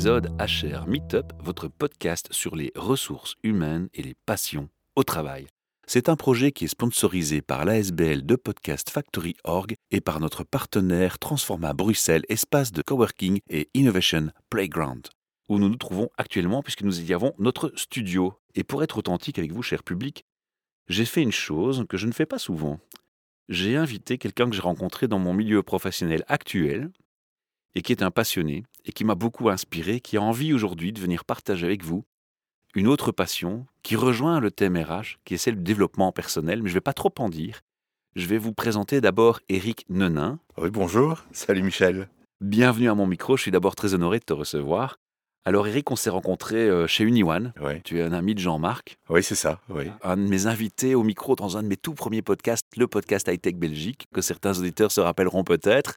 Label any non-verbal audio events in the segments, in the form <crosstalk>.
épisode HR Meetup, votre podcast sur les ressources humaines et les passions au travail. C'est un projet qui est sponsorisé par l'ASBL de Podcast Factory Org et par notre partenaire Transforma Bruxelles, espace de coworking et innovation playground, où nous nous trouvons actuellement puisque nous y avons notre studio. Et pour être authentique avec vous, cher public, j'ai fait une chose que je ne fais pas souvent. J'ai invité quelqu'un que j'ai rencontré dans mon milieu professionnel actuel et qui est un passionné et qui m'a beaucoup inspiré, qui a envie aujourd'hui de venir partager avec vous une autre passion qui rejoint le thème RH, qui est celle du développement personnel, mais je ne vais pas trop en dire. Je vais vous présenter d'abord Eric Nenin. Oui, bonjour. Salut Michel. Bienvenue à mon micro, je suis d'abord très honoré de te recevoir. Alors Eric, on s'est rencontré euh, chez Unione. Oui. Tu es un ami de Jean-Marc. Oui, c'est ça. Oui. Un de mes invités au micro dans un de mes tout premiers podcasts, le podcast High Tech Belgique, que certains auditeurs se rappelleront peut-être.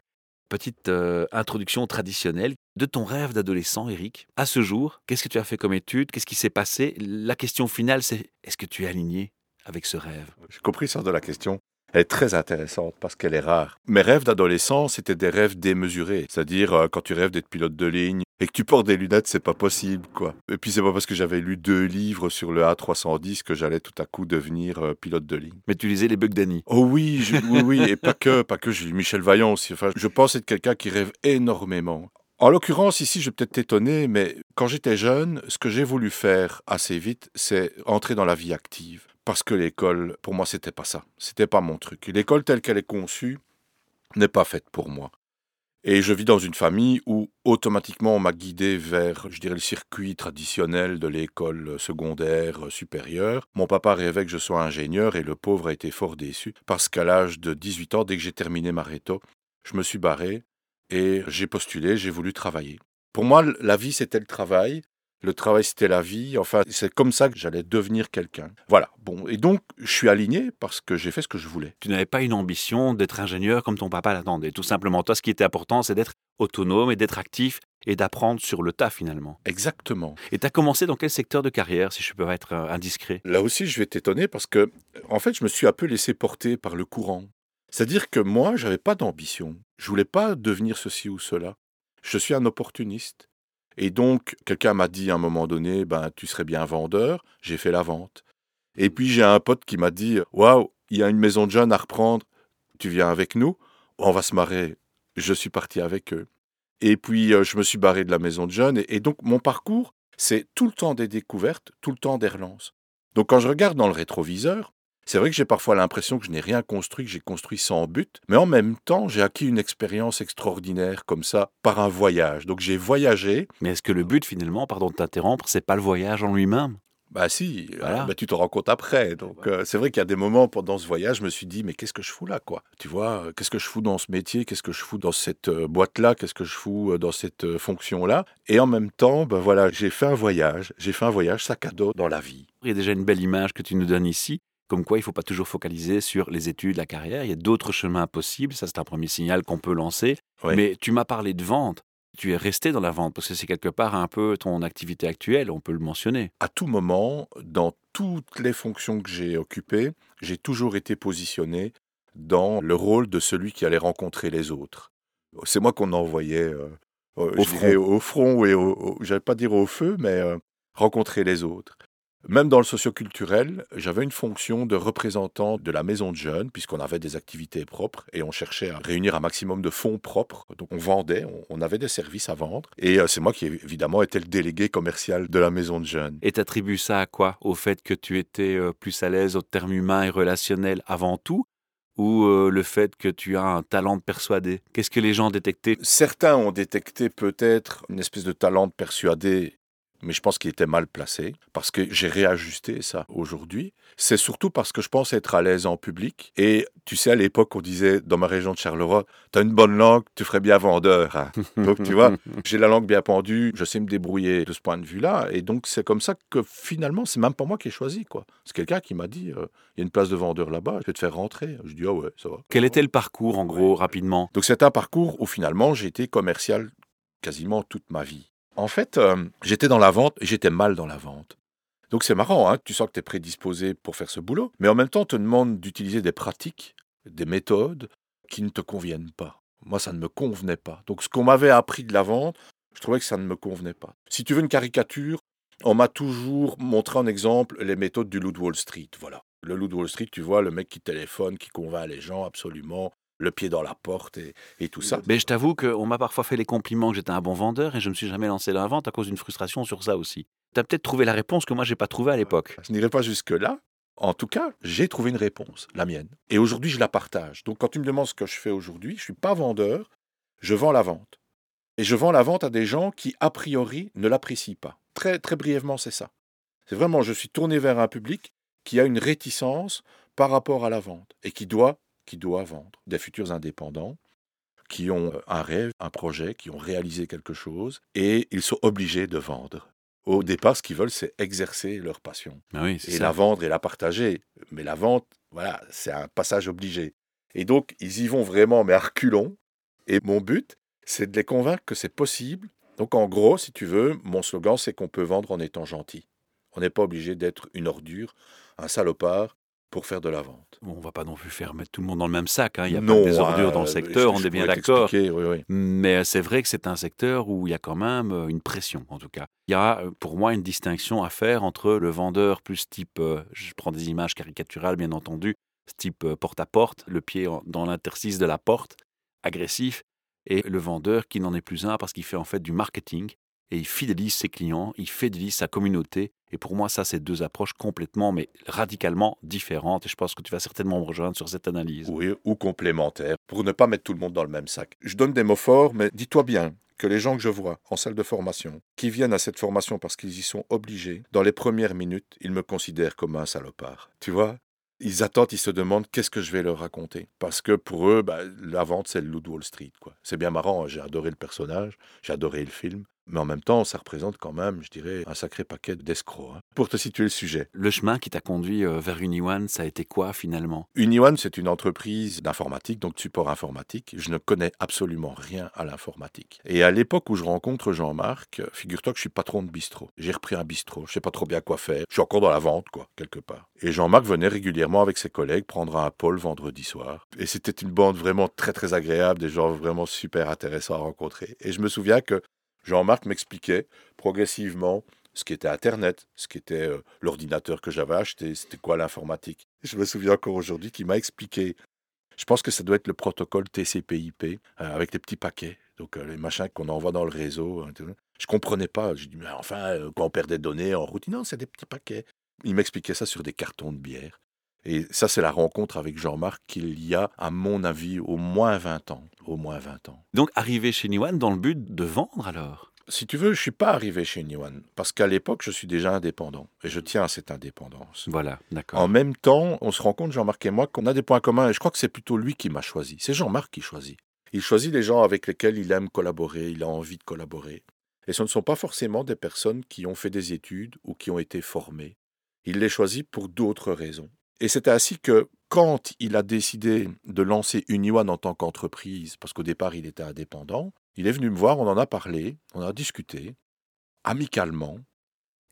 Petite euh, introduction traditionnelle de ton rêve d'adolescent, Eric. À ce jour, qu'est-ce que tu as fait comme étude? Qu'est-ce qui s'est passé? La question finale, c'est est-ce que tu es aligné avec ce rêve? J'ai compris ça de la question. Elle est très intéressante parce qu'elle est rare. Mes rêves d'adolescent, c'était des rêves démesurés. C'est-à-dire, euh, quand tu rêves d'être pilote de ligne et que tu portes des lunettes, c'est pas possible, quoi. Et puis, c'est pas parce que j'avais lu deux livres sur le A310 que j'allais tout à coup devenir euh, pilote de ligne. Mais tu lisais les bugs d'Annie. Oh oui, je- oui, oui, et pas que, pas que. J'ai lu Michel Vaillant aussi. Enfin, je pense être quelqu'un qui rêve énormément. En l'occurrence, ici, je vais peut-être t'étonner, mais quand j'étais jeune, ce que j'ai voulu faire assez vite, c'est entrer dans la vie active. Parce que l'école, pour moi, c'était pas ça. C'était pas mon truc. L'école telle qu'elle est conçue n'est pas faite pour moi. Et je vis dans une famille où automatiquement on m'a guidé vers, je dirais, le circuit traditionnel de l'école secondaire supérieure. Mon papa rêvait que je sois ingénieur et le pauvre a été fort déçu parce qu'à l'âge de 18 ans, dès que j'ai terminé ma réto, je me suis barré et j'ai postulé, j'ai voulu travailler. Pour moi, la vie, c'était le travail. Le travail, c'était la vie. Enfin, c'est comme ça que j'allais devenir quelqu'un. Voilà. Bon. Et donc, je suis aligné parce que j'ai fait ce que je voulais. Tu n'avais pas une ambition d'être ingénieur comme ton papa l'attendait. Tout simplement, toi, ce qui était important, c'est d'être autonome et d'être actif et d'apprendre sur le tas finalement. Exactement. Et tu as commencé dans quel secteur de carrière, si je peux être euh, indiscret? Là aussi, je vais t'étonner parce que, en fait, je me suis un peu laissé porter par le courant. C'est-à-dire que moi, j'avais pas d'ambition. Je voulais pas devenir ceci ou cela. Je suis un opportuniste. Et donc, quelqu'un m'a dit à un moment donné, ben, tu serais bien vendeur. J'ai fait la vente. Et puis, j'ai un pote qui m'a dit, waouh, il y a une maison de jeunes à reprendre. Tu viens avec nous On va se marrer. Je suis parti avec eux. Et puis, euh, je me suis barré de la maison de jeunes. Et, et donc, mon parcours, c'est tout le temps des découvertes, tout le temps des relances. Donc, quand je regarde dans le rétroviseur, c'est vrai que j'ai parfois l'impression que je n'ai rien construit, que j'ai construit sans but, mais en même temps, j'ai acquis une expérience extraordinaire comme ça par un voyage. Donc j'ai voyagé. Mais est-ce que le but finalement, pardon de t'interrompre, c'est pas le voyage en lui-même? Bah si, Voilà. euh, bah, tu te rends compte après. Donc euh, c'est vrai qu'il y a des moments pendant ce voyage, je me suis dit mais qu'est-ce que je fous là quoi? Tu vois, euh, qu'est-ce que je fous dans ce métier? Qu'est-ce que je fous dans cette boîte là Qu'est-ce que je fous dans cette fonction là Et en même temps, ben voilà, j'ai fait un voyage. J'ai fait un voyage sac à dos dans la vie. Il y a déjà une belle image que tu nous donnes ici, comme quoi il ne faut pas toujours focaliser sur les études, la carrière. Il y a d'autres chemins possibles. Ça, c'est un premier signal qu'on peut lancer. Ouais. Mais tu m'as parlé de vente. Tu es resté dans la vente parce que c'est quelque part un peu ton activité actuelle, on peut le mentionner. à tout moment, dans toutes les fonctions que j'ai occupées, j'ai toujours été positionné dans le rôle de celui qui allait rencontrer les autres. C'est moi qu'on envoyait euh, euh, Au je dirais au front et au, au- j'allais pas dire au feu, mais euh, rencontrer les autres. Même dans le socioculturel, j'avais une fonction de représentant de la maison de jeunes, puisqu'on avait des activités propres et on cherchait à réunir un maximum de fonds propres. Donc on vendait, on, avait des services à vendre. Et euh, c'est moi qui, évidemment, était le délégué commercial de la maison de jeunes. Et t'attribues ça à quoi? Au fait que tu étais euh, plus à l'aise au terme humain et relationnel avant tout? Ou euh, le fait que tu as un talent de persuader? Qu'est-ce que les gens détectaient? Certains ont détecté peut-être une espèce de talent de persuader, mais je pense qu'il était mal placé, parce que j'ai réajusté ça aujourd'hui. C'est surtout parce que je pense être à l'aise en public. Et tu sais, à l'époque, on disait dans ma région de Charleroi, t'as une bonne langue, tu ferais bien vendeur. hein. Donc tu vois, <laughs> j'ai la langue bien pendue, je sais me débrouiller de ce point de vue-là. Et donc c'est comme ça que finalement, c'est même pas moi qui ai choisi. quoi. C'est quelqu'un qui m'a dit, euh, il y a une place de vendeur là-bas, je vais te faire rentrer. Je dis, ah ouais, ça va. Quel était le parcours en gros, rapidement? Donc c'est un parcours où finalement j'ai été commercial quasiment toute ma vie. En fait, euh, j'étais dans la vente et j'étais mal dans la vente. Donc c'est marrant, hein, tu sens que tu es prédisposé pour faire ce boulot, mais en même temps on te demande d'utiliser des pratiques, des méthodes qui ne te conviennent pas. Moi, ça ne me convenait pas. Donc ce qu'on m'avait appris de la vente, Je trouvais que ça ne me convenait pas. Si tu veux une caricature, on m'a toujours montré en exemple les méthodes du loup de Wall Street. Voilà. Le loup de Wall Street, tu vois, le mec qui téléphone, qui convainc les gens absolument, le pied dans la porte et, tout ça. Mais je t'avoue qu'on m'a parfois fait les compliments que j'étais un bon vendeur et je ne me suis jamais lancé dans la vente à cause d'une frustration sur ça aussi. Tu as peut-être trouvé la réponse que moi j'ai pas trouvée à l'époque. Je n'irai pas jusque-là. En tout cas, j'ai trouvé une réponse, la mienne. Et aujourd'hui, je la partage. Donc quand tu me demandes ce que je fais aujourd'hui, je ne suis pas vendeur, je vends la vente. Et je vends la vente à des gens qui, a priori, ne l'apprécient pas. Très, très brièvement, c'est ça. C'est vraiment, je suis tourné vers un public qui a une réticence par rapport à la vente et qui doit, qui doit vendre. Des futurs indépendants qui ont un rêve, un projet, qui ont réalisé quelque chose et ils sont obligés de vendre. Au départ, ce qu'ils veulent, c'est exercer leur passion. Ah et la vendre et la partager. Mais la vente, voilà, c'est un passage obligé. Et donc, ils y vont vraiment, mais à reculons. Et mon but, c'est de les convaincre que c'est possible. Donc, en gros, si tu veux, mon slogan, c'est qu'on peut vendre en étant gentil. On n'est pas obligé d'être une ordure, un salopard pour faire de la vente. On on va pas non plus faire mettre tout le monde dans le même sac. Hein. Il y a pas des ordures dans le euh, secteur, on est bien d'accord. Mais c'est vrai que c'est un secteur où il y a quand même euh, une pression, en tout cas. Il y a euh, pour moi une distinction à faire entre le vendeur plus type, je prends des images caricaturales bien entendu, type porte-à-porte, le pied dans l'interstice de la porte, agressif, et le vendeur qui n'en est plus un parce qu'il fait en fait du marketing et il fidélise ses clients, il fidélise sa communauté. Et pour moi, ça, c'est deux approches complètement, mais radicalement différentes. Et je pense que tu vas certainement me rejoindre sur cette analyse. Oui, ou complémentaires, pour ne pas mettre tout le monde dans le même sac. Je donne des mots forts, mais dis-toi bien que les gens que je vois en salle de formation, qui viennent à cette formation parce qu'ils y sont obligés, dans les premières minutes, ils me considèrent comme un salopard. Tu vois ils attendent, ils se demandent qu'est-ce que je vais leur raconter? Parce que pour eux, bah, la vente, c'est le loup de Wall Street. C'est bien marrant, hein, j'ai adoré le personnage, j'ai adoré le film. Mais en même temps, ça représente quand même, je dirais, un sacré paquet d'escrocs. Hein. Pour te situer le sujet. Le chemin qui t'a conduit euh, vers Uniwan, ça a été quoi finalement? Uniwan, c'est une entreprise d'informatique, donc de support informatique. Je ne connais absolument rien à l'informatique. Et à l'époque où je rencontre Jean-Marc, figure-toi que je suis patron de bistrot. J'ai repris un bistrot, je sais pas trop bien quoi faire. Je suis encore dans la vente, quoi, quelque part. Et Jean-Marc venait régulièrement avec ses collègues prendre un pôle vendredi soir. Et c'était une bande vraiment très très agréable, des gens vraiment super intéressants à rencontrer. Et je me souviens que Jean-Marc m'expliquait progressivement ce qui était Internet, ce qui était euh, l'ordinateur que j'avais acheté, c'était quoi l'informatique. Je me souviens encore aujourd'hui qu'il m'a expliqué. Je pense que ça doit être le protocole TCP/IP euh, avec les petits paquets, donc euh, les machins qu'on envoie dans le réseau. Hein, je comprenais pas. Je dis mais enfin quand on perd des données en route, non c'est des petits paquets. Il m'expliquait ça sur des cartons de bière. Et ça, c'est la rencontre avec Jean-Marc qu'il y a, à mon avis, au moins 20 ans. Au moins 20 ans. Donc, arrivé chez Niwan dans le but de vendre alors? Si tu veux, je ne suis pas arrivé chez Niwan, parce qu'à l'époque, je suis déjà indépendant, et je tiens à cette indépendance. Voilà, d'accord. En même temps, on se rend compte, Jean-Marc et moi, qu'on a des points communs, et je crois que c'est plutôt lui qui m'a choisi. C'est Jean-Marc qui choisit. Il choisit les gens avec lesquels il aime collaborer, il a envie de collaborer. Et ce ne sont pas forcément des personnes qui ont fait des études ou qui ont été formées. Il les choisit pour d'autres raisons. Et c'est ainsi que quand il a décidé de lancer Uniwan en tant qu'entreprise, parce qu'au départ il était indépendant, il est venu me voir, on en a parlé, on a discuté, amicalement,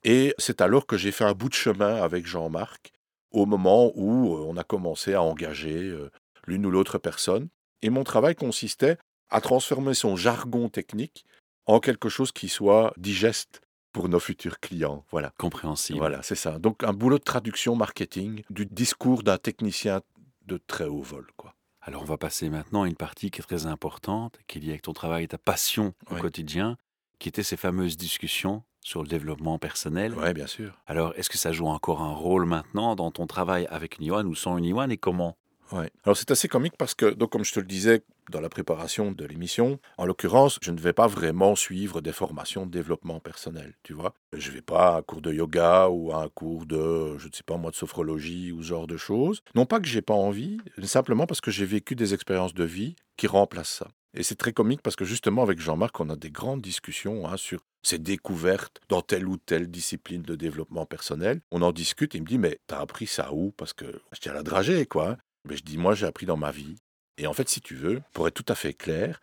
et c'est alors que j'ai fait un bout de chemin avec Jean-Marc, au moment où euh, on a commencé à engager euh, l'une ou l'autre personne, et mon travail consistait à transformer son jargon technique en quelque chose qui soit digeste pour nos futurs clients. Voilà. Compréhensible. Voilà, c'est ça. Donc un boulot de traduction marketing du discours d'un technicien de très haut vol, quoi. Alors on va passer maintenant à une partie qui est très importante, qui est liée avec ton travail et ta passion au quotidien, qui était ces fameuses discussions sur le développement personnel. Oui, bien sûr. Alors, est-ce que ça joue encore un rôle maintenant dans ton travail avec Niwan ou sans Niwan et comment? Ouais. Alors c'est assez comique parce que, donc, comme je te le disais dans la préparation de l'émission, en l'occurrence, je ne vais pas vraiment suivre des formations de développement personnel, tu vois. Je ne vais pas à un cours de yoga ou à un cours de, je ne sais pas moi, de sophrologie ou ce genre de choses. Non pas que j'ai pas envie, simplement parce que j'ai vécu des expériences de vie qui remplacent ça. Et c'est très comique parce que justement avec Jean-Marc, on a des grandes discussions hein, sur ces découvertes dans telle ou telle discipline de développement personnel. On en discute, il me dit, mais t'as appris ça où? Parce que je tiens à la dragée, quoi. Mais je dis, moi, j'ai appris dans ma vie. Et en fait, si tu veux, pour être tout à fait clair,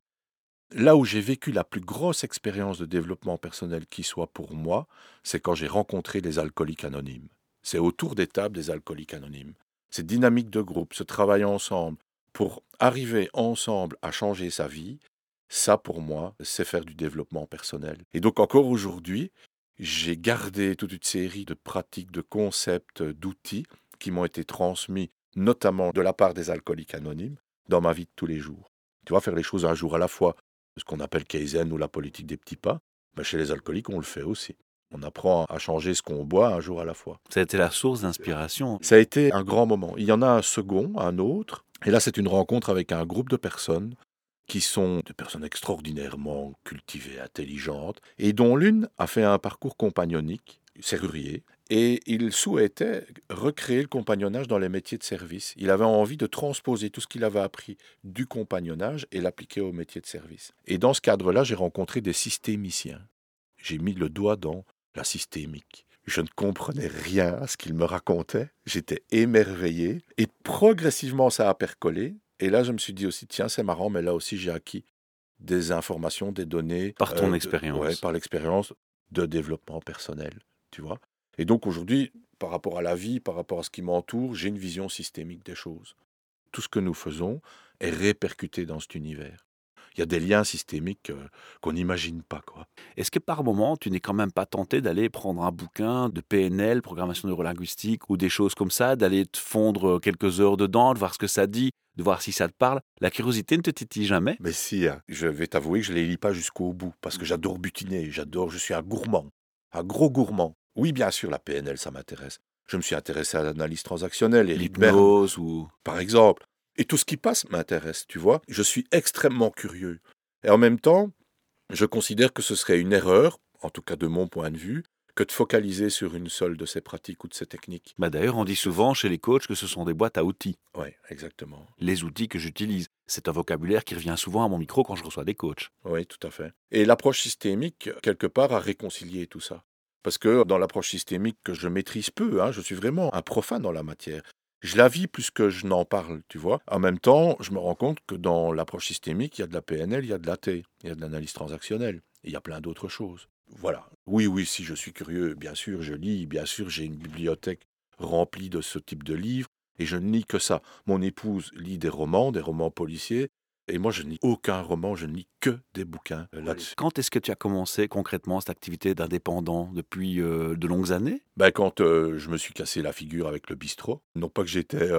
là où j'ai vécu la plus grosse expérience de développement personnel qui soit pour moi, c'est quand j'ai rencontré les alcooliques anonymes. C'est autour des tables des alcooliques anonymes. Cette dynamique de groupe, ce travail ensemble pour arriver ensemble à changer sa vie, Ça, pour moi, c'est faire du développement personnel. Et donc encore aujourd'hui, j'ai gardé toute une série de pratiques, de concepts, d'outils qui m'ont été transmis, notamment de la part des alcooliques anonymes, dans ma vie de tous les jours. Tu vois, faire les choses un jour à la fois, ce qu'on appelle Kaizen ou la politique des petits pas, ben chez les alcooliques, on le fait aussi. On apprend à changer ce qu'on boit un jour à la fois. Ça a été la source d'inspiration. Ça a été un grand moment. Il y en a un second, un autre. Et là, c'est une rencontre avec un groupe de personnes qui sont des personnes extraordinairement cultivées, intelligentes, et dont l'une a fait un parcours compagnonique, serrurier, et il souhaitait recréer le compagnonnage dans les métiers de service. Il avait envie de transposer tout ce qu'il avait appris du compagnonnage et l'appliquer au métier de service. Et dans ce cadre-là, j'ai rencontré des systémiciens. J'ai mis le doigt dans la systémique. Je ne comprenais rien à ce qu'il me racontait. J'étais émerveillé. Et progressivement, ça a percolé. Et là, je me suis dit aussi, tiens, c'est marrant, mais là aussi, j'ai acquis des informations, des données. Par ton expérience. Ouais, par l'expérience de développement personnel, tu vois. Et donc aujourd'hui, par rapport à la vie, par rapport à ce qui m'entoure, j'ai une vision systémique des choses. Tout ce que nous faisons est répercuté dans cet univers. Il y a des liens systémiques qu'on n'imagine pas. quoi. Est-ce que par moment, tu n'es quand même pas tenté d'aller prendre un bouquin de PNL, programmation neurolinguistique, ou des choses comme ça, d'aller te fondre quelques heures dedans, de voir ce que ça dit, de voir si ça te parle? La curiosité ne te titille jamais? Mais si, hein. je vais t'avouer que je ne les lis pas jusqu'au bout, parce que j'adore butiner, j'adore, je suis un gourmand, un gros gourmand. Oui, bien sûr, la PNL, ça m'intéresse. Je me suis intéressé à l'analyse transactionnelle, et l'hypnose ou par exemple. Et tout ce qui passe m'intéresse, tu vois. Je suis extrêmement curieux. Et en même temps, je considère que ce serait une erreur, en tout cas de mon point de vue, que de focaliser sur une seule de ces pratiques ou de ces techniques. Bah D'ailleurs, on dit souvent chez les coachs que ce sont des boîtes à outils. Oui, exactement. Les outils que j'utilise. C'est un vocabulaire qui revient souvent à mon micro quand je reçois des coachs. Oui, tout à fait. Et l'approche systémique, quelque part, a réconcilié tout ça. Parce que dans l'approche systémique que je maîtrise peu, hein, je suis vraiment un profane dans la matière. Je la vis plus que je n'en parle, tu vois. En même temps, je me rends compte que dans l'approche systémique, il y a de la PNL, il y a de l'AT, il y a de l'analyse transactionnelle, il y a plein d'autres choses. Voilà. Oui, oui, si je suis curieux, bien sûr, je lis, bien sûr, j'ai une bibliothèque remplie de ce type de livres, et je ne lis que ça. Mon épouse lit des romans, des romans policiers, et moi, je ne lis aucun roman, je ne lis que des bouquins euh, là-dessus. Quand est-ce que tu as commencé concrètement cette activité d'indépendant Depuis euh, de longues années? Ben, Quand euh, je me suis cassé la figure avec le bistrot. Non pas que j'étais,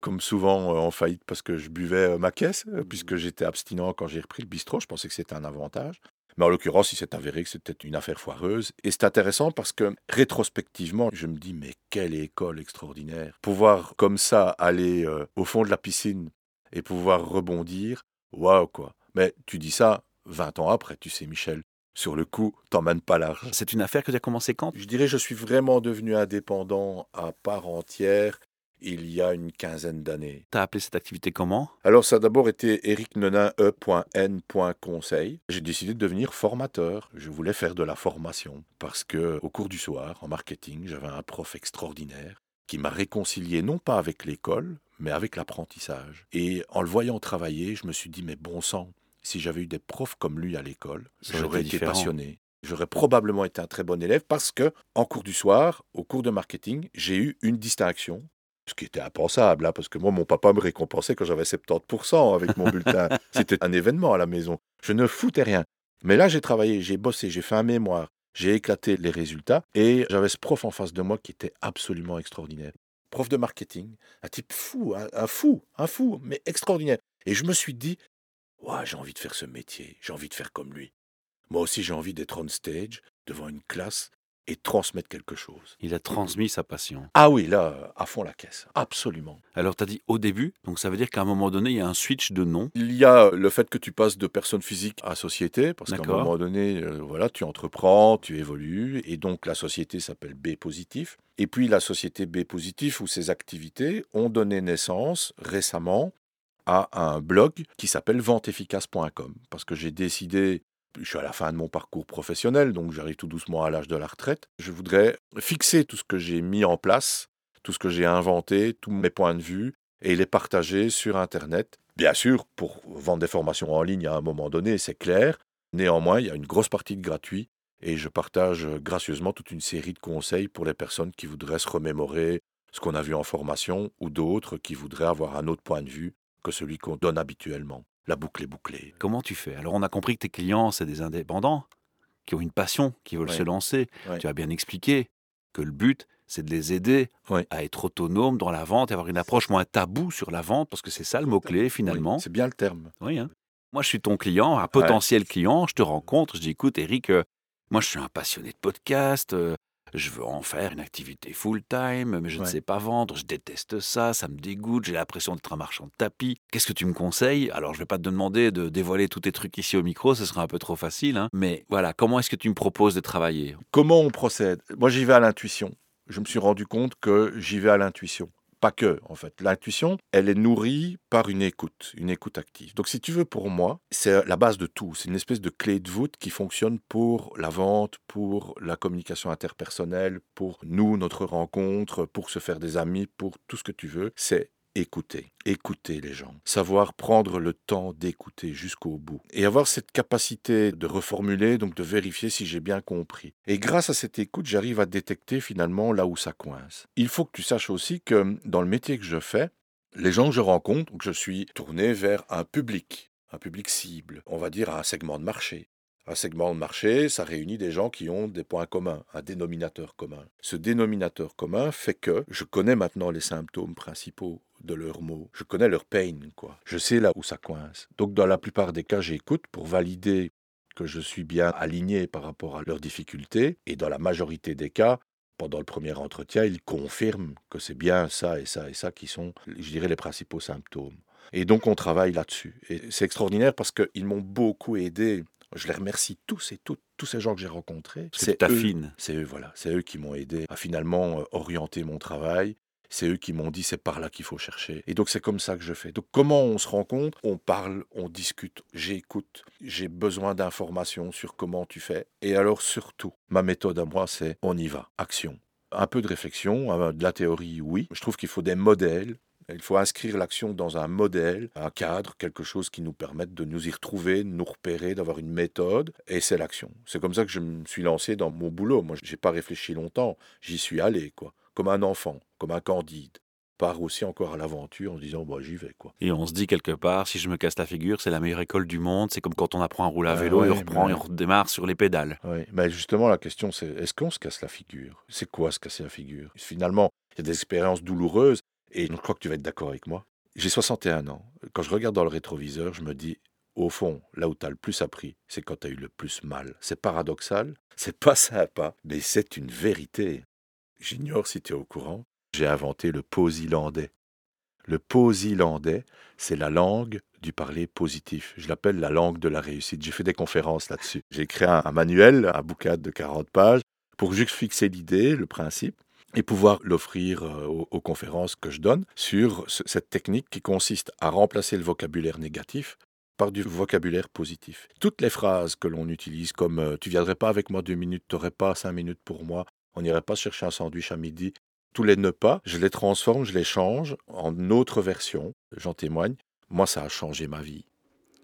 comme souvent, en faillite parce que je buvais ma caisse, puisque j'étais abstinent quand j'ai repris le bistrot. Je pensais que c'était un avantage. Mais en l'occurrence, il s'est avéré que c'était une affaire foireuse. Et c'est intéressant parce que rétrospectivement, je me dis, mais quelle école extraordinaire. Pouvoir comme ça aller au fond de la piscine et pouvoir rebondir, Waouh, quoi. Mais tu dis ça 20 ans après, tu sais, Michel. Sur le coup, t'emmènes pas large. C'est une affaire que tu as commencé quand? Je dirais je suis vraiment devenu indépendant à part entière il y a une quinzaine d'années. Tu as appelé cette activité comment? Alors ça a d'abord été ericnenin.e.n.conseil. J'ai décidé de devenir formateur. Je voulais faire de la formation parce que au cours du soir, en marketing, j'avais un prof extraordinaire qui m'a réconcilié non pas avec l'école, mais avec l'apprentissage. Et en le voyant travailler, je me suis dit, mais bon sang, si j'avais eu des profs comme lui à l'école, j'aurais été passionné. J'aurais probablement été un très bon élève parce que, en cours du soir, au cours de marketing, j'ai eu une distinction ce qui était impensable, hein, parce que moi, mon papa me récompensait quand j'avais 70% avec mon bulletin. <laughs> C'était un événement à la maison. Je ne foutais rien. Mais là, j'ai travaillé, j'ai bossé, j'ai fait un mémoire, j'ai éclaté les résultats, et j'avais ce prof en face de moi qui était absolument extraordinaire prof de marketing, un type fou, un, fou, un fou, mais extraordinaire. Et je me suis dit, ouais, j'ai envie de faire ce métier, j'ai envie de faire comme lui. Moi aussi, j'ai envie d'être on stage, devant une classe, et transmettre quelque chose. Il a transmis sa passion. Ah oui, là, à fond la caisse, absolument. Alors, tu as dit au début, donc ça veut dire qu'à un moment donné, il y a un switch de nom Il y a le fait que tu passes de personne physique à société, parce qu'à un moment donné, euh, voilà, tu entreprends, tu évolues, et donc la société s'appelle B positif. Et puis la société B positif, où ses activités ont donné naissance récemment à un blog qui s'appelle venteefficace.com, parce que j'ai décidé je suis à la fin de mon parcours professionnel, donc j'arrive tout doucement à l'âge de la retraite. Je voudrais fixer tout ce que j'ai mis en place, tout ce que j'ai inventé, tous mes points de vue, et les partager sur Internet. Bien sûr, pour vendre des formations en ligne à un moment donné, c'est clair. Néanmoins, il y a une grosse partie de gratuit, et je partage gracieusement toute une série de conseils pour les personnes qui voudraient se remémorer ce qu'on a vu en formation, ou d'autres qui voudraient avoir un autre point de vue que celui qu'on donne habituellement. La boucle est bouclée. Comment tu fais? Alors on a compris que tes clients, c'est des indépendants qui ont une passion, qui veulent Ouais. se lancer. Ouais. Tu as bien expliqué que le but, c'est de les aider Ouais. à être autonomes dans la vente et avoir une approche moins taboue sur la vente, parce que c'est ça le mot-clé finalement. Oui, c'est bien le terme. Oui, hein. Moi, je suis ton client, un potentiel client. Je te rencontre, je dis écoute, Eric, euh, moi, je suis un passionné de podcast. euh, je veux en faire une activité full-time, mais je ne sais pas vendre. Je déteste ça, ça me dégoûte. J'ai l'impression d'être un marchand de tapis. Qu'est-ce que tu me conseilles? Alors, je ne vais pas te demander de dévoiler tous tes trucs ici au micro, ce serait un peu trop facile. hein. Mais voilà, comment est-ce que tu me proposes de travailler? Comment on procède? Moi, j'y vais à l'intuition. Je me suis rendu compte que j'y vais à l'intuition. Pas que, en fait. L'intuition, elle est nourrie par une écoute, une écoute active. Donc, si tu veux, pour moi, c'est la base de tout. C'est une espèce de clé de voûte qui fonctionne pour la vente, pour la communication interpersonnelle, pour nous, notre rencontre, pour se faire des amis, pour tout ce que tu veux. C'est écouter, écouter les gens, savoir prendre le temps d'écouter jusqu'au bout et avoir cette capacité de reformuler, donc de vérifier si j'ai bien compris. Et grâce à cette écoute, j'arrive à détecter finalement là où ça coince. Il faut que tu saches aussi que dans le métier que je fais, les gens que je rencontre, donc je suis tourné vers un public, un public cible, on va dire un segment de marché. Un segment de marché, ça réunit des gens qui ont des points communs, un dénominateur commun. Ce dénominateur commun fait que je connais maintenant les symptômes principaux de leurs mots. Je connais leur pain, quoi. Je sais là où ça coince. Donc, dans la plupart des cas, j'écoute pour valider que je suis bien aligné par rapport à leurs difficultés. Et dans la majorité des cas, pendant le premier entretien, ils confirment que c'est bien ça et ça et ça qui sont, je dirais, les principaux symptômes. Et donc, on travaille là-dessus. Et c'est extraordinaire parce qu'ils m'ont beaucoup aidé. Je les remercie tous et toutes, tous ces gens que j'ai rencontrés. Tu eux, c'est eux, voilà, c'est eux qui m'ont aidé à finalement euh, orienter mon travail. C'est eux qui m'ont dit c'est par là qu'il faut chercher. Et donc c'est comme ça que je fais. Donc comment on se rencontre? On parle, on discute, j'écoute, j'ai besoin d'informations sur comment tu fais. Et alors surtout, ma méthode à moi c'est on y va, action. Un peu de réflexion, euh, de la théorie, oui. Je trouve qu'il faut des modèles. Il faut inscrire l'action dans un modèle, un cadre, quelque chose qui nous permette de nous y retrouver, de nous repérer, d'avoir une méthode. Et c'est l'action. C'est comme ça que je me suis lancé dans mon boulot. Moi, j'ai pas réfléchi longtemps. J'y suis allé, quoi. Comme un enfant, comme un candide. Part aussi encore à l'aventure en se disant, bah, j'y vais, quoi. Et on se dit quelque part, si je me casse la figure, c'est la meilleure école du monde. C'est comme quand on apprend à rouler à Ah vélo et on reprend mais- et on redémarre sur les pédales. Oui, mais justement, la question, c'est est-ce qu'on se casse la figure? C'est quoi se casser la figure? Finalement, il y a des expériences douloureuses, et je crois que tu vas être d'accord avec moi. J'ai 61 ans. Quand je regarde dans le rétroviseur, je me dis, au fond, là où tu as le plus appris, c'est quand tu as eu le plus mal. C'est paradoxal, <laughs> c'est pas sympa, mais c'est une vérité. J'ignore si tu es au courant. J'ai inventé le posilandais. Le posilandais, c'est la langue du parler positif. Je l'appelle la langue de la réussite. J'ai fait des conférences là-dessus. J'ai créé un, un manuel, un bouquin de 40 pages, pour juste fixer l'idée, le principe, et pouvoir l'offrir euh, aux, conférences que je donne sur ce- cette technique qui consiste à remplacer le vocabulaire négatif par du vocabulaire positif. Toutes les phrases que l'on utilise comme euh, tu viendrais pas avec moi deux minutes, tu n'aurais pas cinq minutes pour moi, on n'irait pas chercher un sandwich à midi, tous les ne pas, je les transforme, je les change en autre version, j'en témoigne. Moi, ça a changé ma vie.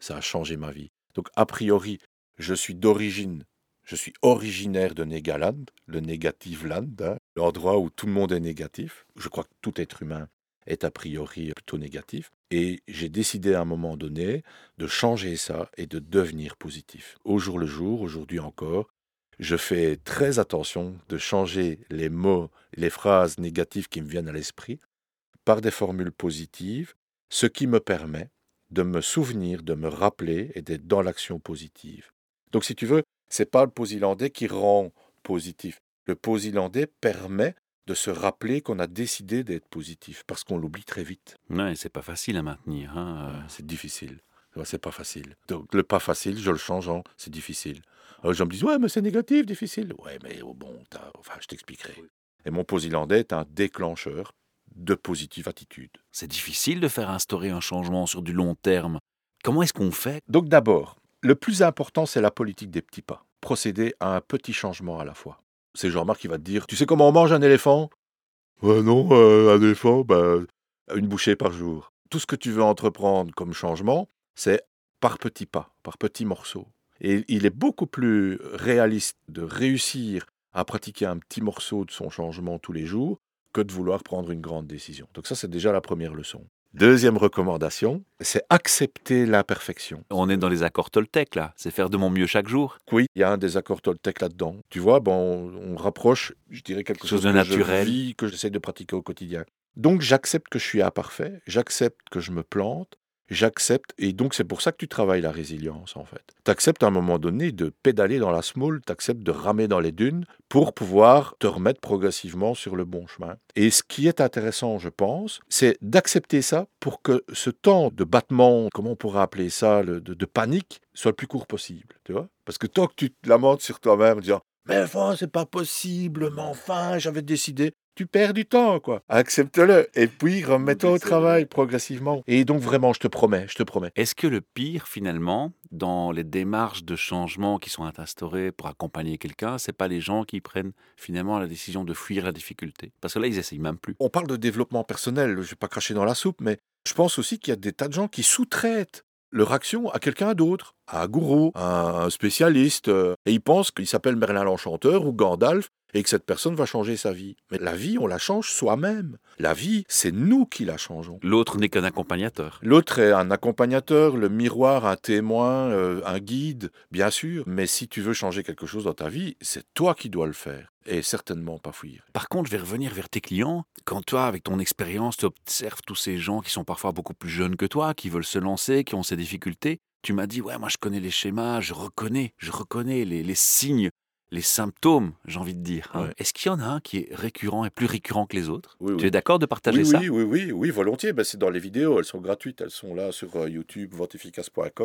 Ça a changé ma vie. Donc, a priori, je suis d'origine, je suis originaire de Negaland, le Negative Land, hein, l'endroit où tout le monde est négatif. Je crois que tout être humain est a priori plutôt négatif. Et j'ai décidé à un moment donné de changer ça et de devenir positif. Au jour le jour, aujourd'hui encore, je fais très attention de changer les mots, les phrases négatives qui me viennent à l'esprit par des formules positives, ce qui me permet de me souvenir, de me rappeler et d'être dans l'action positive. Donc si tu veux, c'est pas le posilandais qui rend positif. Le posilandais permet de se rappeler qu'on a décidé d'être positif parce qu'on l'oublie très vite. Ouais, c'est pas facile à maintenir. hein, euh. C'est difficile. C'est pas facile. Donc le pas facile, je le change en c'est difficile. Alors, les gens me disent ouais mais c'est négatif, difficile. Ouais mais oh, bon, enfin je t'expliquerai. Et mon posilandais est un déclencheur de positive attitude. C'est difficile de faire instaurer un changement sur du long terme. Comment est-ce qu'on fait? Donc d'abord, le plus important c'est la politique des petits pas. Procéder à un petit changement à la fois. C'est Jean-Marc qui va te dire tu sais comment on mange un éléphant? Ouais non, euh, un éléphant, bah, une bouchée par jour. Tout ce que tu veux entreprendre comme changement, c'est par petits pas, par petits morceaux. Et il est beaucoup plus réaliste de réussir à pratiquer un petit morceau de son changement tous les jours que de vouloir prendre une grande décision. Donc ça, c'est déjà la première leçon. Deuxième recommandation, c'est accepter l'imperfection. On est dans les accords Toltec, là. C'est faire de mon mieux chaque jour. Oui, il y a un des accords Toltec là-dedans. Tu vois, bon, on, rapproche, je dirais, quelque chose, de naturel. que j'essaie de pratiquer au quotidien. Donc j'accepte que je suis imparfait, j'accepte que je me plante, j'accepte, et donc c'est pour ça que tu travailles la résilience en fait. Tu acceptes à un moment donné de pédaler dans la smoule, tu acceptes de ramer dans les dunes pour pouvoir te remettre progressivement sur le bon chemin. Et ce qui est intéressant, je pense, c'est d'accepter ça pour que ce temps de battement, comment on pourrait appeler ça, de, panique, soit le plus court possible. Tu vois Parce que tant que tu te lamentes sur toi-même, disant mais enfin, c'est pas possible, mais enfin, j'avais décidé tu perds du temps, quoi. Accepte-le. Et puis, remets-toi au travail progressivement. Et donc, vraiment, je te promets, je te promets. Est-ce que le pire, finalement, dans les démarches de changement qui sont instaurées pour accompagner quelqu'un, c'est pas les gens qui prennent finalement la décision de fuir la difficulté? Parce que là, ils essayent même plus. On parle de développement personnel, je vais pas cracher dans la soupe, mais je pense aussi qu'il y a des tas de gens qui sous-traitent leur action à quelqu'un d'autre, à un gourou, à un spécialiste, et ils pensent qu'il s'appelle Merlin l'Enchanteur ou Gandalf, et que cette personne va changer sa vie. Mais la vie, on la change soi-même. La vie, c'est nous qui la changeons. L'autre n'est qu'un accompagnateur. L'autre est un accompagnateur, le miroir, un témoin, euh, un guide, bien sûr. Mais si tu veux changer quelque chose dans ta vie, c'est toi qui dois le faire et certainement pas fuir. Par contre, je vais revenir vers tes clients. Quand toi, avec ton expérience, tu observes tous ces gens qui sont parfois beaucoup plus jeunes que toi, qui veulent se lancer, qui ont ces difficultés, tu m'as dit, ouais, moi je connais les schémas, je reconnais, je reconnais les, signes, les symptômes, j'ai envie de dire. Hein. Est-ce qu'il y en a un qui est récurrent et plus récurrent que les autres? Tu es d'accord de partager oui, ça? oui, oui, oui, oui, volontiers. Ben, c'est dans les vidéos, elles sont gratuites, elles sont là sur euh, YouTube,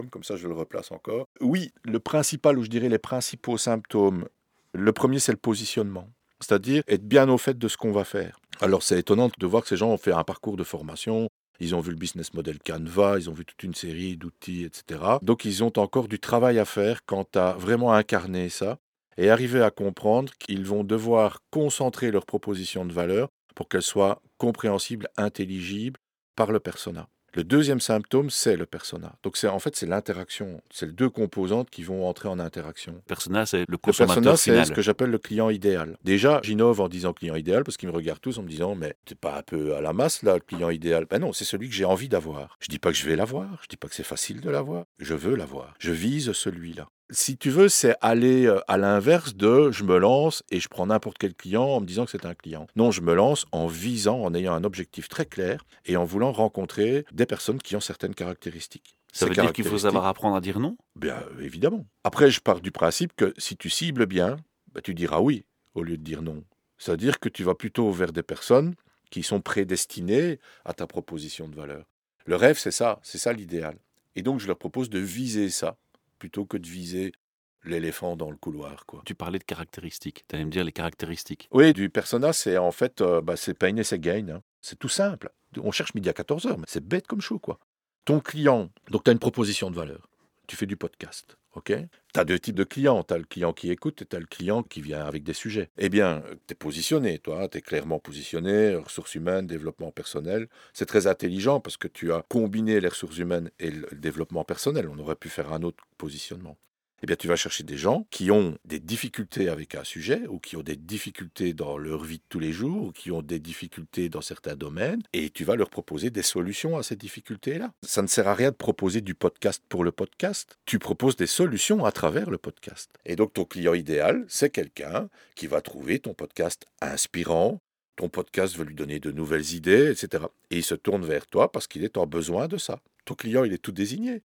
comme ça je le replace encore. Oui, le principal, ou je dirais les principaux symptômes, le premier c'est le positionnement c'est-à-dire être bien au fait de ce qu'on va faire. Alors c'est étonnant de voir que ces gens ont fait un parcours de formation, ils ont vu le business model Canva, ils ont vu toute une série d'outils, etc. Donc ils ont encore du travail à faire quant à vraiment incarner ça et arriver à comprendre qu'ils vont devoir concentrer leur proposition de valeur pour qu'elle soit compréhensible, intelligible par le persona. Le deuxième symptôme, c'est le persona. Donc c'est en fait c'est l'interaction. C'est les deux composantes qui vont entrer en interaction. Persona, c'est le consommateur le persona, c'est ce que j'appelle le client idéal. Déjà, j'innove en disant client idéal parce qu'ils me regardent tous en me disant mais t'es pas un peu à la masse là, le client idéal? Ben non, c'est celui que j'ai envie d'avoir. Je dis pas que je vais l'avoir. Je dis pas que c'est facile de l'avoir. Je veux l'avoir. Je vise celui-là si tu veux, c'est aller euh, à l'inverse de je me lance et je prends n'importe quel client en me disant que c'est un client. Non, je me lance en visant, en ayant un objectif très clair et en voulant rencontrer des personnes qui ont certaines caractéristiques. Ça veut dire qu'il faut savoir apprendre à dire non? Bien évidemment. Après, je pars du principe que si tu cibles bien, bah, tu diras oui au lieu de dire non. C'est-à-dire que tu vas plutôt vers des personnes qui sont prédestinées à ta proposition de valeur. Le rêve, c'est ça, c'est ça l'idéal. Et donc, je leur propose de viser ça plutôt que de viser l'éléphant dans le couloir. Quoi. Tu parlais de caractéristiques. Tu allais me dire les caractéristiques. Oui, du persona, c'est en fait, euh, bah, c'est pain et c'est gain. Hein. C'est tout simple. On cherche midi à 14h, mais c'est bête comme chaud. quoi. Ton client, donc tu as une proposition de valeur. Tu fais du podcast. OK Tu as deux types de clients. Tu as le client qui écoute et tu as le client qui vient avec des sujets. Eh bien, tu es positionné, toi. Tu es clairement positionné. Ressources humaines, développement personnel. C'est très intelligent parce que tu as combiné les ressources humaines et le développement personnel. On aurait pu faire un autre positionnement eh bien, tu vas chercher des gens qui ont des difficultés avec un sujet, ou qui ont des difficultés dans leur vie de tous les jours, ou qui ont des difficultés dans certains domaines, et tu vas leur proposer des solutions à ces difficultés-là. Ça ne sert à rien de proposer du podcast pour le podcast. Tu proposes des solutions à travers le podcast. Et donc, ton client idéal, c'est quelqu'un qui va trouver ton podcast inspirant, ton podcast veut lui donner de nouvelles idées, etc. Et il se tourne vers toi parce qu'il est en besoin de ça. Ton client, il est tout désigné.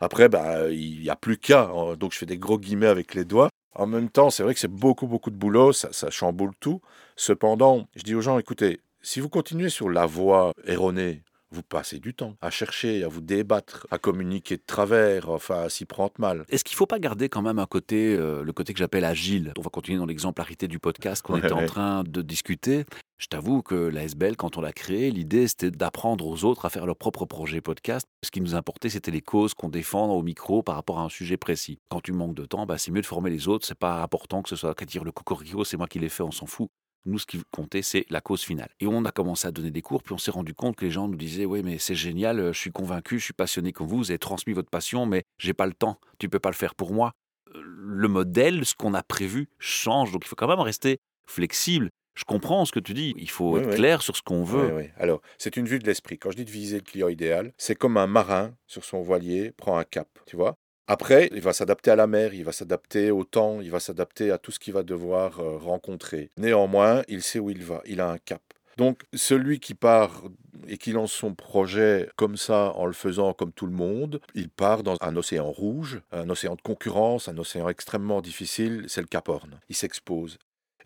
Après, bah, il n'y a plus qu'à, hein, donc je fais des gros guillemets avec les doigts. En même temps, c'est vrai que c'est beaucoup, beaucoup de boulot, ça, ça chamboule tout. Cependant, je dis aux gens, écoutez, si vous continuez sur la voie erronée, vous passez du temps à chercher, à vous débattre, à communiquer de travers, enfin à s'y prendre mal. Est-ce qu'il ne faut pas garder quand même un côté, euh, le côté que j'appelle agile? On va continuer dans l'exemplarité du podcast qu'on était en train de discuter. Je t'avoue que la SBL, quand on l'a créé, l'idée c'était d'apprendre aux autres à faire leur propre projet podcast. Ce qui nous importait, c'était les causes qu'on défend au micro par rapport à un sujet précis. Quand tu manques de temps, bah, c'est mieux de former les autres. C'est pas important que ce soit qu'à dire le cocorico, c'est moi qui l'ai fait, on s'en fout. Nous, ce qui comptait, c'est la cause finale. Et on a commencé à donner des cours, puis on s'est rendu compte que les gens nous disaient Oui, mais c'est génial, je suis convaincu, je suis passionné comme vous, vous avez transmis votre passion, mais j'ai pas le temps, tu peux pas le faire pour moi. Le modèle, ce qu'on a prévu, change, donc il faut quand même rester flexible. Je comprends ce que tu dis. Il faut Oui, être oui. clair sur ce qu'on veut. Oui, oui. Alors, c'est une vue de l'esprit. Quand je dis de viser le client idéal, c'est comme un marin sur son voilier prend un cap, tu vois. Après, il va s'adapter à la mer, il va s'adapter au temps, il va s'adapter à tout ce qu'il va devoir euh, rencontrer. Néanmoins, il sait où il va, il a un cap. Donc, celui qui part et qui lance son projet comme ça, en le faisant comme tout le monde, il part dans un océan rouge, un océan de concurrence, un océan extrêmement difficile, c'est le Cap Horn. Il s'expose.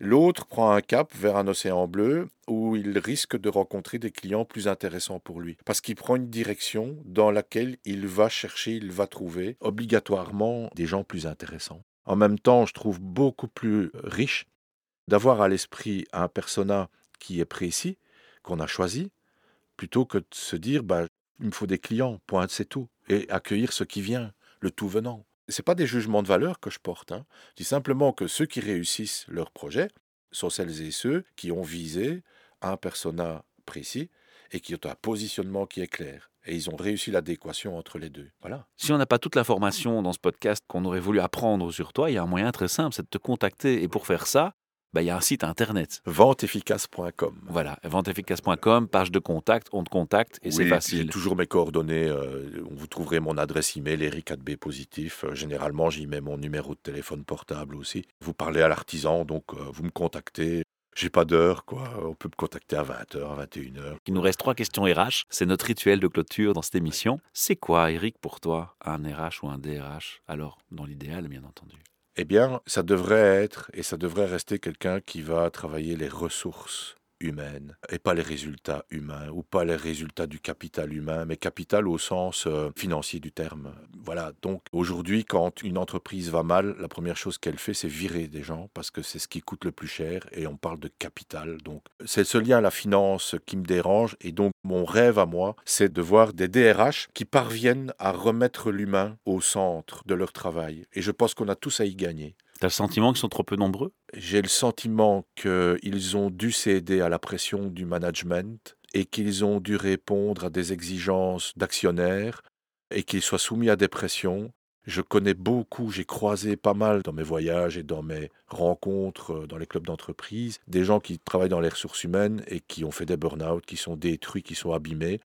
L'autre prend un cap vers un océan bleu où il risque de rencontrer des clients plus intéressants pour lui. Parce qu'il prend une direction dans laquelle il va chercher, il va trouver obligatoirement des gens plus intéressants. En même temps, je trouve beaucoup plus riche d'avoir à l'esprit un persona qui est précis, qu'on a choisi, plutôt que de se dire bah, il me faut des clients, point, c'est tout, et accueillir ce qui vient, le tout venant. Ce pas des jugements de valeur que je porte. Hein. Je dis simplement que ceux qui réussissent leur projet sont celles et ceux qui ont visé un persona précis et qui ont un positionnement qui est clair. Et ils ont réussi l'adéquation entre les deux. Voilà. Si on n'a pas toute l'information dans ce podcast qu'on aurait voulu apprendre sur toi, il y a un moyen très simple, c'est de te contacter. Et pour faire ça, bah, il y a un site internet. Venteefficace.com. Voilà, venteefficace.com, page de contact, on te contacte et c'est facile. J'ai toujours mes coordonnées. euh, vous trouverez mon adresse email, eric4b positif. Euh, généralement, j'y mets mon numéro de téléphone portable aussi. Vous parlez à l'artisan, donc euh, vous me contactez. J'ai pas d'heure, quoi. On peut me contacter à 20h, à 21h. Il nous reste trois questions RH. C'est notre rituel de clôture dans cette émission. C'est quoi, Eric, pour toi, un RH ou un DRH Alors, dans l'idéal, bien entendu? Eh bien, ça devrait être et ça devrait rester quelqu'un qui va travailler les ressources humaines et pas les résultats humains ou pas les résultats du capital humain, mais capital au sens euh, financier du terme. Voilà, donc aujourd'hui, quand une entreprise va mal, la première chose qu'elle fait, c'est virer des gens parce que c'est ce qui coûte le plus cher et on parle de capital. Donc c'est ce lien à la finance qui me dérange et donc mon rêve à moi, c'est de voir des DRH qui parviennent à remettre l'humain au centre de leur travail. Et je pense qu'on a tous à y gagner. T'as le sentiment qu'ils sont trop peu nombreux? J'ai le sentiment qu'ils ont dû céder à la pression du management et qu'ils ont dû répondre à des exigences d'actionnaires et qu'ils soient soumis à des pressions. Je connais beaucoup, j'ai croisé pas mal dans mes voyages et dans mes rencontres dans les clubs d'entreprise, des gens qui travaillent dans les ressources humaines et qui ont fait des burn-out, qui sont détruits, qui sont abîmés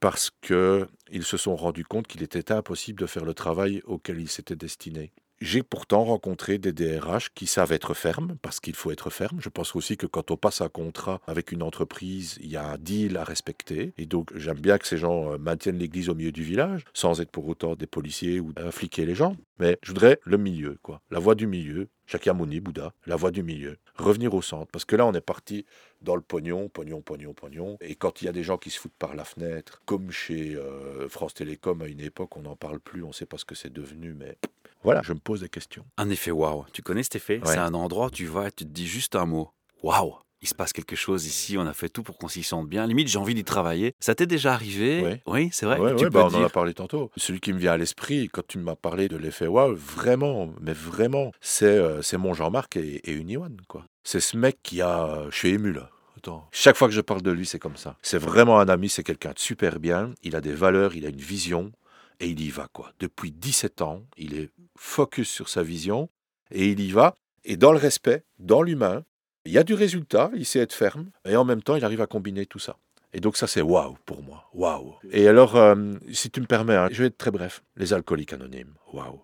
parce qu'ils se sont rendus compte qu'il était impossible de faire le travail auquel ils s'étaient destinés. J'ai pourtant rencontré des DRH qui savent être fermes, parce qu'il faut être ferme. Je pense aussi que quand on passe un contrat avec une entreprise, il y a un deal à respecter. Et donc, j'aime bien que ces gens euh, maintiennent l'église au milieu du village, sans être pour autant des policiers ou infliquer les gens. Mais je voudrais le milieu, quoi. La voie du milieu, Shakyamuni, Bouddha, la voie du milieu. Revenir au centre. Parce que là, on est parti dans le pognon, pognon, pognon, pognon. Et quand il y a des gens qui se foutent par la fenêtre, comme chez euh, France Télécom à une époque, on n'en parle plus, on ne sait pas ce que c'est devenu, mais voilà, je me pose des questions. Un effet waouh. Tu connais cet effet? Ouais. C'est un endroit où tu vas et tu te dis juste un mot. Waouh il se passe quelque chose ici, on a fait tout pour qu'on s'y sente bien. Limite, j'ai envie d'y travailler. Ça t'est déjà arrivé? Oui, c'est vrai. Ouais, tu ouais, peux bah, on en a parlé tantôt. Celui qui me vient à l'esprit, quand tu m'as parlé de l'effet waouh, vraiment, mais vraiment, c'est euh, c'est mon Jean-Marc et, et Uniwan, quoi. C'est ce mec qui a. Je suis ému, là. Attends. Chaque fois que je parle de lui, c'est comme ça. C'est vraiment un ami, c'est quelqu'un de super bien. Il a des valeurs, il a une vision et il y va, quoi. Depuis 17 ans, il est focus sur sa vision et il y va. Et dans le respect, dans l'humain, il y a du résultat, il sait être ferme et en même temps, il arrive à combiner tout ça. Et donc ça, c'est waouh pour moi. Waouh. Et alors, euh, si tu me permets, hein, je vais être très bref. Les alcooliques anonymes. Waouh.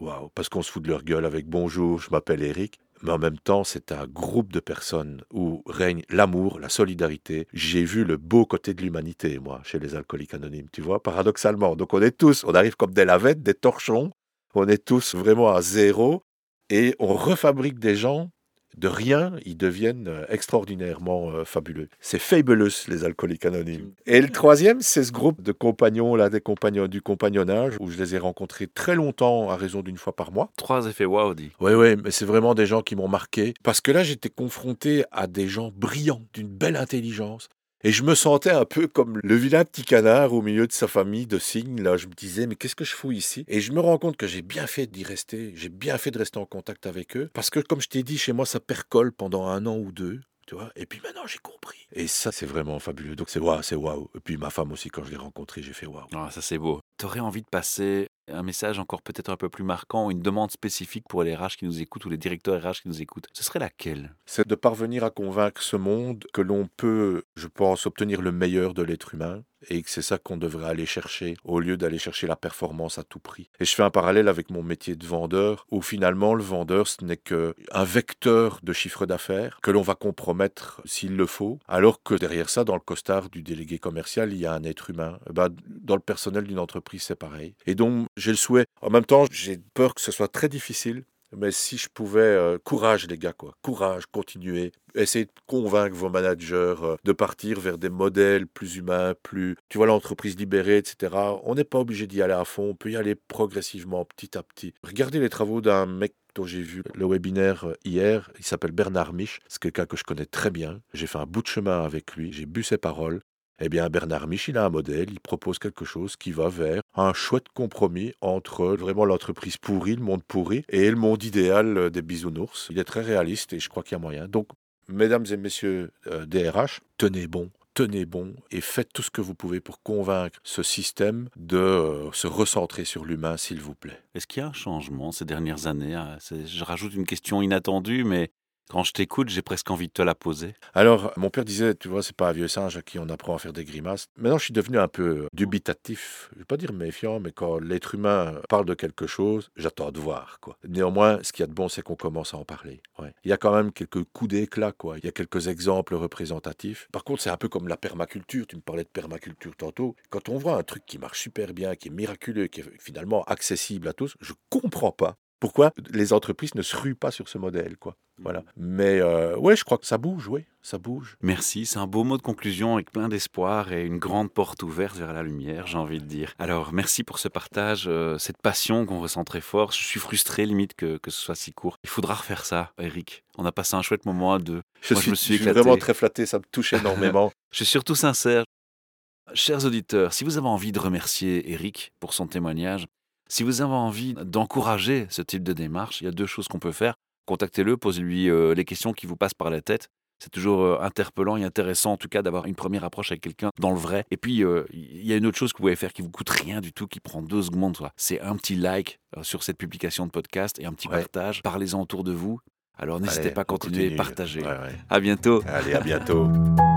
Waouh. Parce qu'on se fout de leur gueule avec bonjour, je m'appelle Eric. Mais en même temps, c'est un groupe de personnes où règne l'amour, la solidarité. J'ai vu le beau côté de l'humanité, moi, chez les alcooliques anonymes, tu vois, paradoxalement. Donc on est tous, on arrive comme des lavettes, des torchons. On est tous vraiment à zéro. Et on refabrique des gens de rien, ils deviennent euh, extraordinairement euh, fabuleux. C'est fabulous, les alcooliques anonymes. Et le troisième, c'est ce groupe de compagnons, là, des compagnons du compagnonnage, où je les ai rencontrés très longtemps, à raison d'une fois par mois. Trois effets waouh, dit. Oui, oui, mais c'est vraiment des gens qui m'ont marqué. Parce que là, j'étais confronté à des gens brillants, d'une belle intelligence. Et je me sentais un peu comme le vilain petit canard au milieu de sa famille de cygnes. Là, je me disais, mais qu'est-ce que je fous ici? Et je me rends compte que j'ai bien fait d'y rester. J'ai bien fait de rester en contact avec eux. Parce que, comme je t'ai dit, chez moi, ça percole pendant un an ou deux. Tu vois et puis maintenant, j'ai compris. Et ça, c'est vraiment fabuleux. Donc, c'est waouh, c'est waouh. Et puis, ma femme aussi, quand je l'ai rencontrée, j'ai fait waouh. Ah, ça c'est beau. T'aurais envie de passer un message encore peut-être un peu plus marquant, une demande spécifique pour les RH qui nous écoutent ou les directeurs RH qui nous écoutent, ce serait laquelle? C'est de parvenir à convaincre ce monde que l'on peut, je pense, obtenir le meilleur de l'être humain et que c'est ça qu'on devrait aller chercher au lieu d'aller chercher la performance à tout prix. Et je fais un parallèle avec mon métier de vendeur où finalement le vendeur ce n'est qu'un vecteur de chiffre d'affaires que l'on va compromettre s'il le faut, alors que derrière ça, dans le costard du délégué commercial, il y a un être humain. Eh ben, dans le personnel d'une entreprise, c'est pareil. Et donc, j'ai le souhait. En même temps, j'ai peur que ce soit très difficile mais si je pouvais, euh, courage les gars, quoi. Courage, continuez. Essayez de convaincre vos managers euh, de partir vers des modèles plus humains, plus, tu vois, l'entreprise libérée, etc. On n'est pas obligé d'y aller à fond, on peut y aller progressivement, petit à petit. Regardez les travaux d'un mec dont j'ai vu le webinaire euh, hier, il s'appelle Bernard Mich, c'est quelqu'un que je connais très bien. J'ai fait un bout de chemin avec lui, j'ai bu ses paroles. Eh bien, Bernard Mich, il a un modèle, il propose quelque chose qui va vers un chouette compromis entre vraiment l'entreprise pourrie, le monde pourri, et le monde idéal des bisounours. Il est très réaliste et je crois qu'il y a moyen. Donc, mesdames et messieurs DRH, euh, tenez bon, tenez bon et faites tout ce que vous pouvez pour convaincre ce système de euh, se recentrer sur l'humain, s'il vous plaît. Est-ce qu'il y a un changement ces dernières années? Hein Je rajoute une question inattendue, mais quand je t'écoute, j'ai presque envie de te la poser. Alors, mon père disait, tu vois, c'est pas un vieux singe à qui on apprend à faire des grimaces. Maintenant, je suis devenu un peu dubitatif. Je vais pas dire méfiant, mais quand l'être humain parle de quelque chose, j'attends de voir, quoi. Néanmoins, ce qu'il y a de bon, c'est qu'on commence à en parler. Il y a quand même quelques coups d'éclat, quoi. Il y a quelques exemples représentatifs. Par contre, c'est un peu comme la permaculture. Tu me parlais de permaculture tantôt. Quand on voit un truc qui marche super bien, qui est miraculeux, qui est finalement accessible à tous, je comprends pas pourquoi les entreprises ne se ruent pas sur ce modèle, quoi. Voilà. Mais euh, ouais, je crois que ça bouge, oui, ça bouge. Merci, c'est un beau mot de conclusion avec plein d'espoir et une grande porte ouverte vers la lumière, j'ai envie de dire. Alors, merci pour ce partage, euh, cette passion qu'on ressent très fort. Je suis frustré limite que, que ce soit si court. Il faudra refaire ça, Eric. On a passé un chouette moment à deux. Je, suis, je me suis, vraiment très flatté, ça me touche énormément. <laughs> <laughs> je suis surtout sincère. Chers auditeurs, si vous avez envie de remercier Eric pour son témoignage, si vous avez envie d'encourager ce type de démarche, il y a deux choses qu'on peut faire. Contactez-le, posez-lui euh, les questions qui vous passent par la tête. C'est toujours euh, interpellant et intéressant, en tout cas, d'avoir une première approche avec quelqu'un dans le vrai. Et puis, euh, il y a une autre chose que vous pouvez faire qui vous coûte rien du tout, qui prend deux secondes. C'est un petit like sur cette publication de podcast et un petit partage. Parlez-en autour de vous. Alors, n'hésitez pas à continuer et partager. À bientôt. Allez, à bientôt. <laughs>